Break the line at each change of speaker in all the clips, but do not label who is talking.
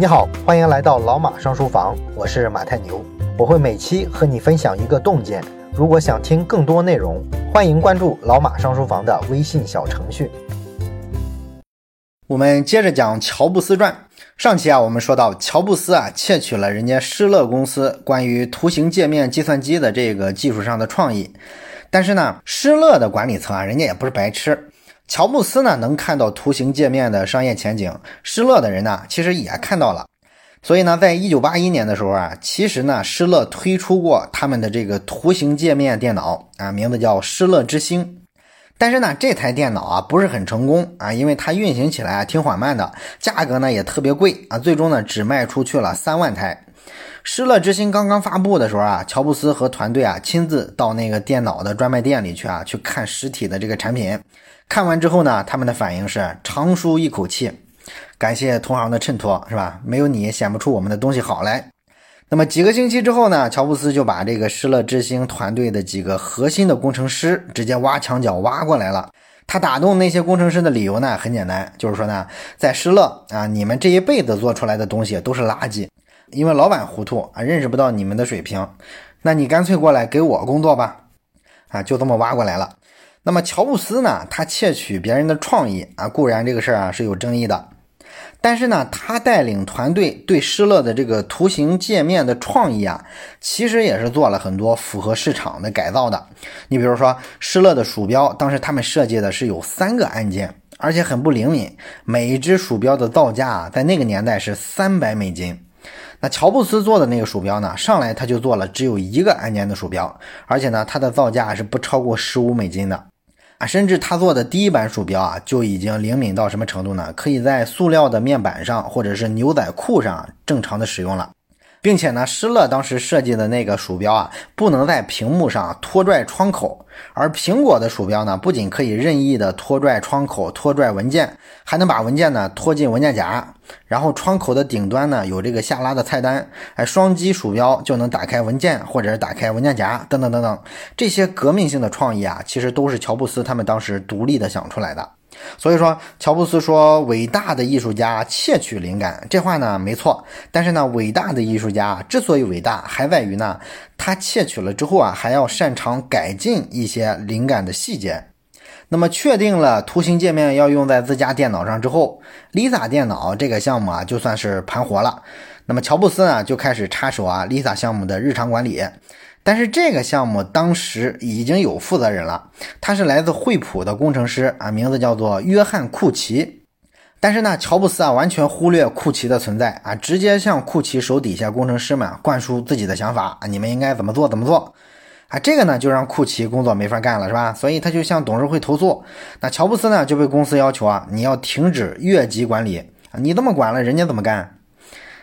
你好，欢迎来到老马上书房，我是马太牛，我会每期和你分享一个洞见。如果想听更多内容，欢迎关注老马上书房的微信小程序。我们接着讲乔布斯传。上期啊，我们说到乔布斯啊窃取了人家施乐公司关于图形界面计算机的这个技术上的创意，但是呢，施乐的管理层啊，人家也不是白痴。乔布斯呢能看到图形界面的商业前景，施乐的人呢其实也看到了，所以呢，在一九八一年的时候啊，其实呢施乐推出过他们的这个图形界面电脑啊，名字叫施乐之星，但是呢这台电脑啊不是很成功啊，因为它运行起来啊挺缓慢的，价格呢也特别贵啊，最终呢只卖出去了三万台。施乐之星刚刚发布的时候啊，乔布斯和团队啊亲自到那个电脑的专卖店里去啊去看实体的这个产品。看完之后呢，他们的反应是长舒一口气，感谢同行的衬托，是吧？没有你显不出我们的东西好来。那么几个星期之后呢，乔布斯就把这个施乐之星团队的几个核心的工程师直接挖墙脚挖过来了。他打动那些工程师的理由呢，很简单，就是说呢，在施乐啊，你们这一辈子做出来的东西都是垃圾，因为老板糊涂啊，认识不到你们的水平。那你干脆过来给我工作吧，啊，就这么挖过来了。那么乔布斯呢？他窃取别人的创意啊，固然这个事儿啊是有争议的，但是呢，他带领团队对施乐的这个图形界面的创意啊，其实也是做了很多符合市场的改造的。你比如说施乐的鼠标，当时他们设计的是有三个按键，而且很不灵敏，每一只鼠标的造价啊，在那个年代是三百美金。那乔布斯做的那个鼠标呢，上来他就做了只有一个按键的鼠标，而且呢，它的造价是不超过十五美金的。啊，甚至他做的第一版鼠标啊，就已经灵敏到什么程度呢？可以在塑料的面板上或者是牛仔裤上正常的使用了。并且呢，施乐当时设计的那个鼠标啊，不能在屏幕上拖拽窗口，而苹果的鼠标呢，不仅可以任意的拖拽窗口、拖拽文件，还能把文件呢拖进文件夹。然后窗口的顶端呢有这个下拉的菜单，哎，双击鼠标就能打开文件或者是打开文件夹，等等等等。这些革命性的创意啊，其实都是乔布斯他们当时独立的想出来的。所以说，乔布斯说伟大的艺术家窃取灵感，这话呢没错。但是呢，伟大的艺术家之所以伟大，还在于呢，他窃取了之后啊，还要擅长改进一些灵感的细节。那么，确定了图形界面要用在自家电脑上之后，Lisa 电脑这个项目啊，就算是盘活了。那么，乔布斯呢，就开始插手啊，Lisa 项目的日常管理。但是这个项目当时已经有负责人了，他是来自惠普的工程师啊，名字叫做约翰库奇。但是呢，乔布斯啊完全忽略库奇的存在啊，直接向库奇手底下工程师们灌输自己的想法啊，你们应该怎么做怎么做啊，这个呢就让库奇工作没法干了，是吧？所以他就向董事会投诉。那乔布斯呢就被公司要求啊，你要停止越级管理，你这么管了，人家怎么干？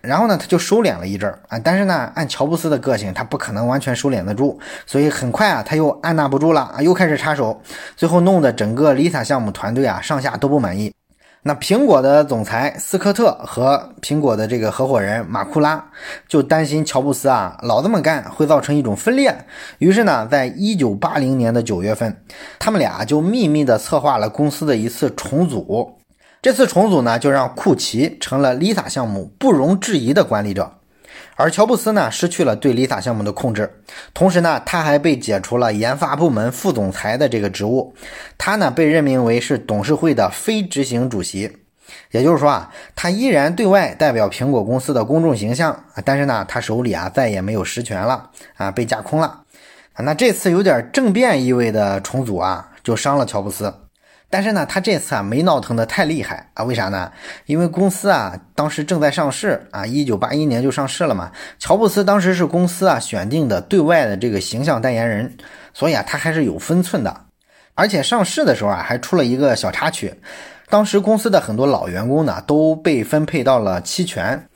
然后呢，他就收敛了一阵儿啊，但是呢，按乔布斯的个性，他不可能完全收敛得住，所以很快啊，他又按捺不住了啊，又开始插手，最后弄得整个 Lisa 项目团队啊上下都不满意。那苹果的总裁斯科特和苹果的这个合伙人马库拉就担心乔布斯啊老这么干会造成一种分裂，于是呢，在一九八零年的九月份，他们俩就秘密的策划了公司的一次重组。这次重组呢，就让库奇成了 Lisa 项目不容置疑的管理者，而乔布斯呢，失去了对 Lisa 项目的控制。同时呢，他还被解除了研发部门副总裁的这个职务，他呢被任命为是董事会的非执行主席。也就是说啊，他依然对外代表苹果公司的公众形象，但是呢，他手里啊再也没有实权了啊，被架空了。那这次有点政变意味的重组啊，就伤了乔布斯。但是呢，他这次啊没闹腾的太厉害啊？为啥呢？因为公司啊当时正在上市啊，一九八一年就上市了嘛。乔布斯当时是公司啊选定的对外的这个形象代言人，所以啊他还是有分寸的。而且上市的时候啊还出了一个小插曲，当时公司的很多老员工呢都被分配到了期权，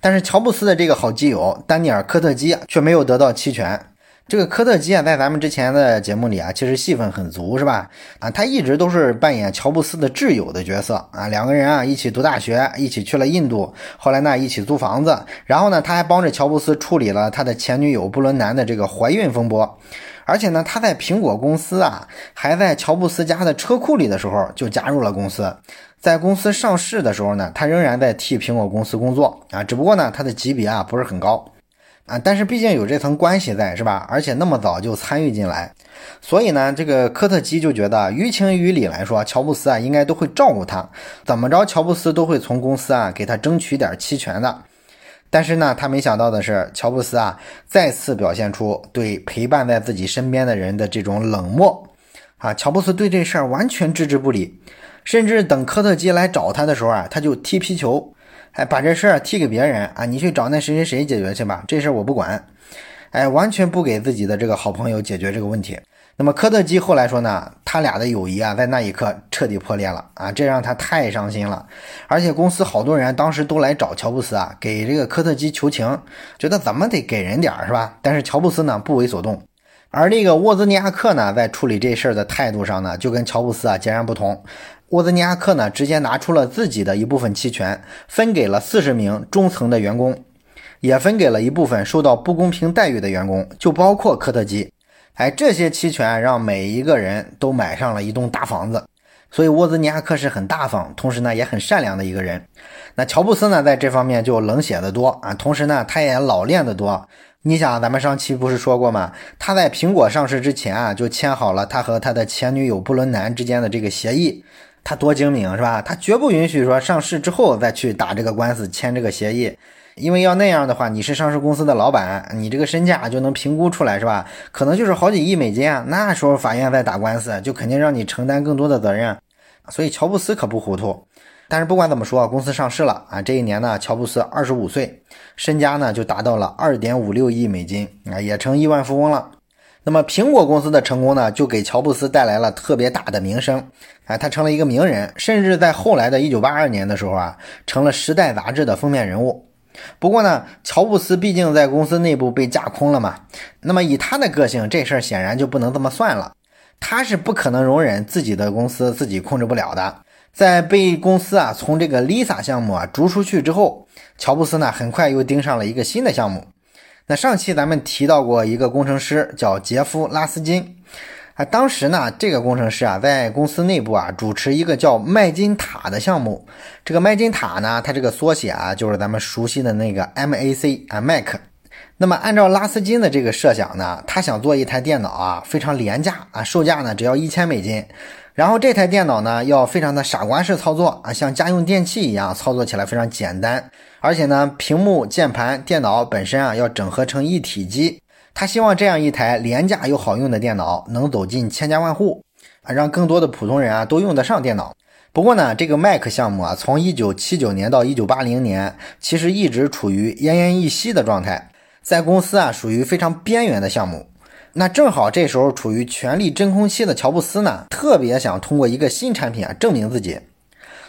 但是乔布斯的这个好基友丹尼尔科特基却没有得到期权。这个科特基啊，在咱们之前的节目里啊，其实戏份很足，是吧？啊，他一直都是扮演乔布斯的挚友的角色啊，两个人啊一起读大学，一起去了印度，后来呢一起租房子，然后呢他还帮着乔布斯处理了他的前女友布伦南的这个怀孕风波，而且呢他在苹果公司啊，还在乔布斯家的车库里的时候就加入了公司。在公司上市的时候呢，他仍然在替苹果公司工作啊，只不过呢，他的级别啊不是很高啊，但是毕竟有这层关系在，是吧？而且那么早就参与进来，所以呢，这个科特基就觉得于情于理来说，乔布斯啊应该都会照顾他，怎么着，乔布斯都会从公司啊给他争取点期权的。但是呢，他没想到的是，乔布斯啊再次表现出对陪伴在自己身边的人的这种冷漠啊，乔布斯对这事儿完全置之不理。甚至等科特基来找他的时候啊，他就踢皮球，哎，把这事儿踢给别人啊，你去找那谁谁谁解决去吧，这事儿我不管，哎，完全不给自己的这个好朋友解决这个问题。那么科特基后来说呢，他俩的友谊啊，在那一刻彻底破裂了啊，这让他太伤心了。而且公司好多人当时都来找乔布斯啊，给这个科特基求情，觉得怎么得给人点儿是吧？但是乔布斯呢，不为所动。而这个沃兹尼亚克呢，在处理这事儿的态度上呢，就跟乔布斯啊截然不同。沃兹尼亚克呢，直接拿出了自己的一部分期权，分给了四十名中层的员工，也分给了一部分受到不公平待遇的员工，就包括科特基。哎，这些期权让每一个人都买上了一栋大房子。所以沃兹尼亚克是很大方，同时呢也很善良的一个人。那乔布斯呢，在这方面就冷血的多啊，同时呢他也老练的多。你想，咱们上期不是说过吗？他在苹果上市之前啊，就签好了他和他的前女友布伦南之间的这个协议。他多精明是吧？他绝不允许说上市之后再去打这个官司签这个协议，因为要那样的话，你是上市公司的老板，你这个身价就能评估出来是吧？可能就是好几亿美金啊，那时候法院再打官司，就肯定让你承担更多的责任。所以乔布斯可不糊涂。但是不管怎么说，公司上市了啊，这一年呢，乔布斯二十五岁，身家呢就达到了二点五六亿美金啊，也成亿万富翁了。那么苹果公司的成功呢，就给乔布斯带来了特别大的名声，啊，他成了一个名人，甚至在后来的一九八二年的时候啊，成了《时代》杂志的封面人物。不过呢，乔布斯毕竟在公司内部被架空了嘛，那么以他的个性，这事儿显然就不能这么算了，他是不可能容忍自己的公司自己控制不了的。在被公司啊从这个 Lisa 项目啊逐出去之后，乔布斯呢很快又盯上了一个新的项目。那上期咱们提到过一个工程师叫杰夫·拉斯金，啊，当时呢，这个工程师啊，在公司内部啊，主持一个叫麦金塔的项目。这个麦金塔呢，它这个缩写啊，就是咱们熟悉的那个 Mac 啊，Mac。那么按照拉斯金的这个设想呢，他想做一台电脑啊，非常廉价啊，售价呢只要一千美金。然后这台电脑呢，要非常的傻瓜式操作啊，像家用电器一样操作起来非常简单，而且呢，屏幕、键盘、电脑本身啊要整合成一体机。他希望这样一台廉价又好用的电脑能走进千家万户啊，让更多的普通人啊都用得上电脑。不过呢，这个 Mac 项目啊，从一九七九年到一九八零年，其实一直处于奄奄一息的状态，在公司啊属于非常边缘的项目。那正好这时候处于权力真空期的乔布斯呢，特别想通过一个新产品啊证明自己，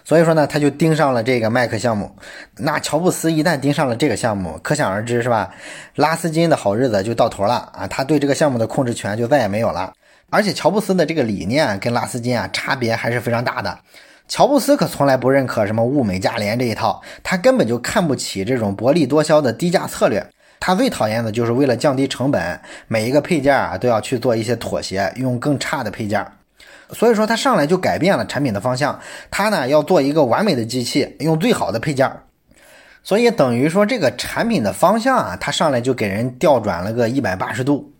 所以说呢，他就盯上了这个 Mac 项目。那乔布斯一旦盯上了这个项目，可想而知是吧？拉斯金的好日子就到头了啊！他对这个项目的控制权就再也没有了。而且乔布斯的这个理念跟拉斯金啊差别还是非常大的。乔布斯可从来不认可什么物美价廉这一套，他根本就看不起这种薄利多销的低价策略。他最讨厌的就是为了降低成本，每一个配件啊都要去做一些妥协，用更差的配件。所以说他上来就改变了产品的方向，他呢要做一个完美的机器，用最好的配件。所以等于说这个产品的方向啊，他上来就给人调转了个一百八十度。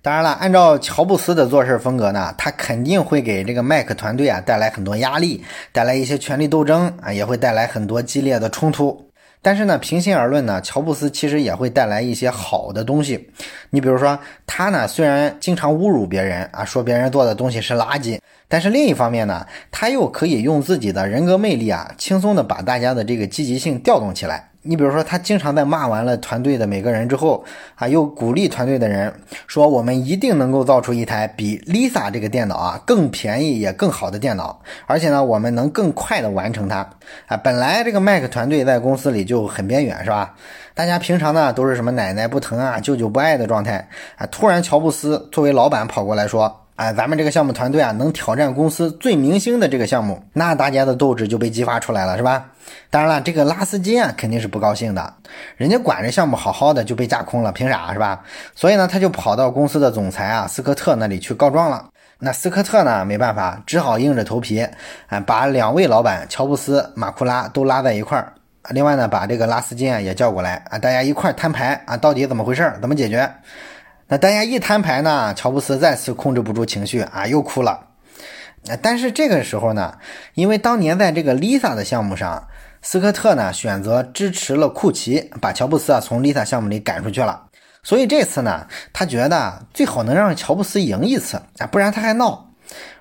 当然了，按照乔布斯的做事风格呢，他肯定会给这个 Mac 团队啊带来很多压力，带来一些权力斗争啊，也会带来很多激烈的冲突。但是呢，平心而论呢，乔布斯其实也会带来一些好的东西。你比如说，他呢虽然经常侮辱别人啊，说别人做的东西是垃圾，但是另一方面呢，他又可以用自己的人格魅力啊，轻松的把大家的这个积极性调动起来。你比如说，他经常在骂完了团队的每个人之后，啊，又鼓励团队的人说：“我们一定能够造出一台比 Lisa 这个电脑啊更便宜也更好的电脑，而且呢，我们能更快的完成它。”啊，本来这个 Mac 团队在公司里就很边缘，是吧？大家平常呢都是什么奶奶不疼啊，舅舅不爱的状态啊。突然，乔布斯作为老板跑过来说。哎，咱们这个项目团队啊，能挑战公司最明星的这个项目，那大家的斗志就被激发出来了，是吧？当然了，这个拉斯金啊，肯定是不高兴的，人家管着项目好好的就被架空了，凭啥是吧？所以呢，他就跑到公司的总裁啊斯科特那里去告状了。那斯科特呢，没办法，只好硬着头皮啊，把两位老板乔布斯、马库拉都拉在一块儿。另外呢，把这个拉斯金啊也叫过来啊，大家一块儿摊牌啊，到底怎么回事？怎么解决？那大家一摊牌呢，乔布斯再次控制不住情绪啊，又哭了。那但是这个时候呢，因为当年在这个 Lisa 的项目上，斯科特呢选择支持了库奇，把乔布斯啊从 Lisa 项目里赶出去了。所以这次呢，他觉得最好能让乔布斯赢一次啊，不然他还闹。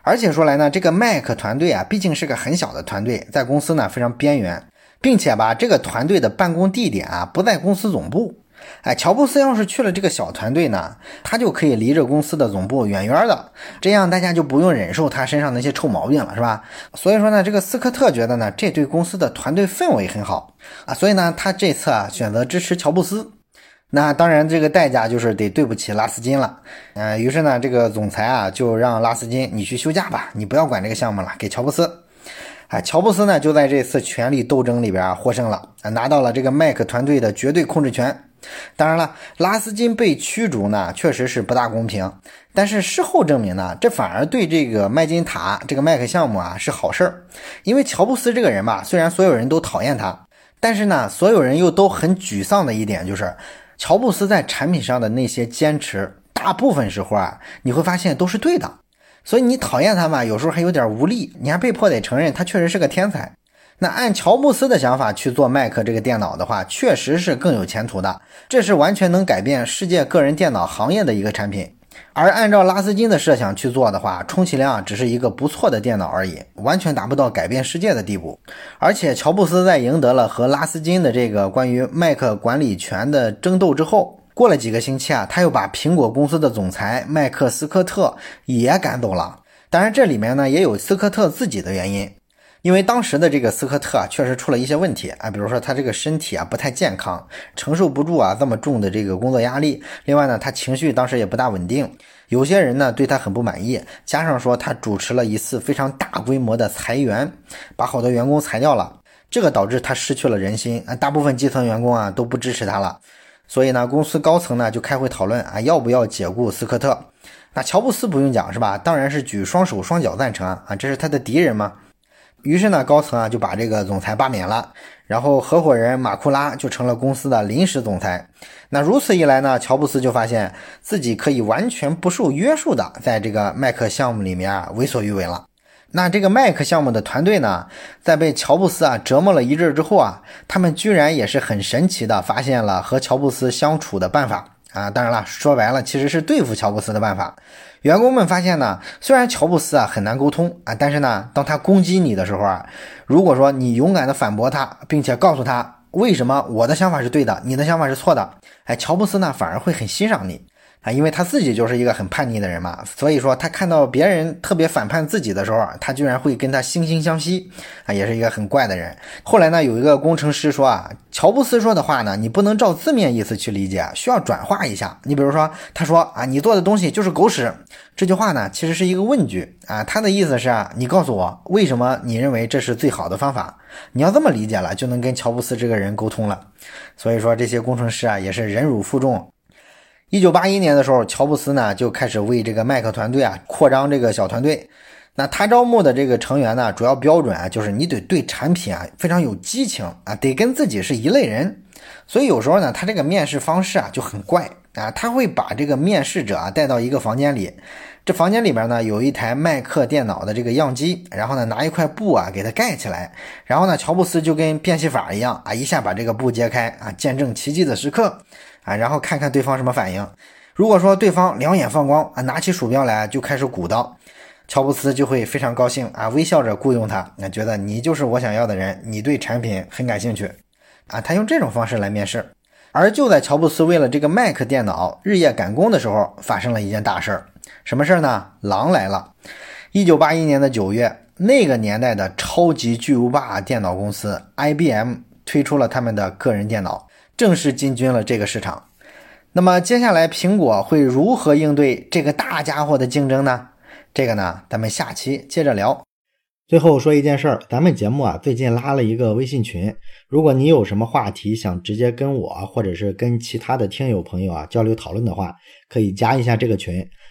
而且说来呢，这个麦克团队啊，毕竟是个很小的团队，在公司呢非常边缘，并且吧，这个团队的办公地点啊不在公司总部。哎，乔布斯要是去了这个小团队呢，他就可以离着公司的总部远远的，这样大家就不用忍受他身上那些臭毛病了，是吧？所以说呢，这个斯科特觉得呢，这对公司的团队氛围很好啊，所以呢，他这次啊选择支持乔布斯。那当然，这个代价就是得对不起拉斯金了。呃，于是呢，这个总裁啊就让拉斯金你去休假吧，你不要管这个项目了，给乔布斯。哎，乔布斯呢就在这次权力斗争里边啊获胜了，拿到了这个麦克团队的绝对控制权。当然了，拉斯金被驱逐呢，确实是不大公平。但是事后证明呢，这反而对这个麦金塔这个麦克项目啊是好事儿。因为乔布斯这个人吧，虽然所有人都讨厌他，但是呢，所有人又都很沮丧的一点就是，乔布斯在产品上的那些坚持，大部分时候啊，你会发现都是对的。所以你讨厌他嘛，有时候还有点无力，你还被迫得承认他确实是个天才。那按乔布斯的想法去做麦克这个电脑的话，确实是更有前途的。这是完全能改变世界个人电脑行业的一个产品。而按照拉斯金的设想去做的话，充其量只是一个不错的电脑而已，完全达不到改变世界的地步。而且乔布斯在赢得了和拉斯金的这个关于麦克管理权的争斗之后，过了几个星期啊，他又把苹果公司的总裁麦克斯科特也赶走了。当然，这里面呢也有斯科特自己的原因。因为当时的这个斯科特啊，确实出了一些问题啊，比如说他这个身体啊不太健康，承受不住啊这么重的这个工作压力。另外呢，他情绪当时也不大稳定，有些人呢对他很不满意，加上说他主持了一次非常大规模的裁员，把好多员工裁掉了，这个导致他失去了人心啊，大部分基层员工啊都不支持他了。所以呢，公司高层呢就开会讨论啊，要不要解雇斯科特？那乔布斯不用讲是吧？当然是举双手双脚赞成啊，啊，这是他的敌人吗？于是呢，高层啊就把这个总裁罢免了，然后合伙人马库拉就成了公司的临时总裁。那如此一来呢，乔布斯就发现自己可以完全不受约束的在这个麦克项目里面啊为所欲为了。那这个麦克项目的团队呢，在被乔布斯啊折磨了一阵之后啊，他们居然也是很神奇的发现了和乔布斯相处的办法。啊，当然了，说白了，其实是对付乔布斯的办法。员工们发现呢，虽然乔布斯啊很难沟通啊，但是呢，当他攻击你的时候啊，如果说你勇敢的反驳他，并且告诉他为什么我的想法是对的，你的想法是错的，哎，乔布斯呢反而会很欣赏你。啊，因为他自己就是一个很叛逆的人嘛，所以说他看到别人特别反叛自己的时候，他居然会跟他惺惺相惜，啊，也是一个很怪的人。后来呢，有一个工程师说啊，乔布斯说的话呢，你不能照字面意思去理解，需要转化一下。你比如说，他说啊，你做的东西就是狗屎，这句话呢，其实是一个问句啊，他的意思是啊，你告诉我为什么你认为这是最好的方法？你要这么理解了，就能跟乔布斯这个人沟通了。所以说，这些工程师啊，也是忍辱负重。一九八一年的时候，乔布斯呢就开始为这个麦克团队啊扩张这个小团队。那他招募的这个成员呢，主要标准啊就是你得对产品啊非常有激情啊，得跟自己是一类人。所以有时候呢，他这个面试方式啊就很怪啊，他会把这个面试者啊带到一个房间里，这房间里边呢有一台麦克电脑的这个样机，然后呢拿一块布啊给它盖起来，然后呢乔布斯就跟变戏法一样啊，一下把这个布揭开啊，见证奇迹的时刻。啊，然后看看对方什么反应。如果说对方两眼放光啊，拿起鼠标来就开始鼓捣，乔布斯就会非常高兴啊，微笑着雇佣他。那觉得你就是我想要的人，你对产品很感兴趣啊。他用这种方式来面试。而就在乔布斯为了这个 Mac 电脑日夜赶工的时候，发生了一件大事儿。什么事儿呢？狼来了。一九八一年的九月，那个年代的超级巨无霸电脑公司 IBM 推出了他们的个人电脑。正式进军了这个市场，那么接下来苹果会如何应对这个大家伙的竞争呢？这个呢，咱们下期接着聊。最后说一件事儿，咱们节目啊最近拉了一个微信群，如果你有什么话题想直接跟我或者是跟其他的听友朋友啊交流讨论的话，可以加一下这个群。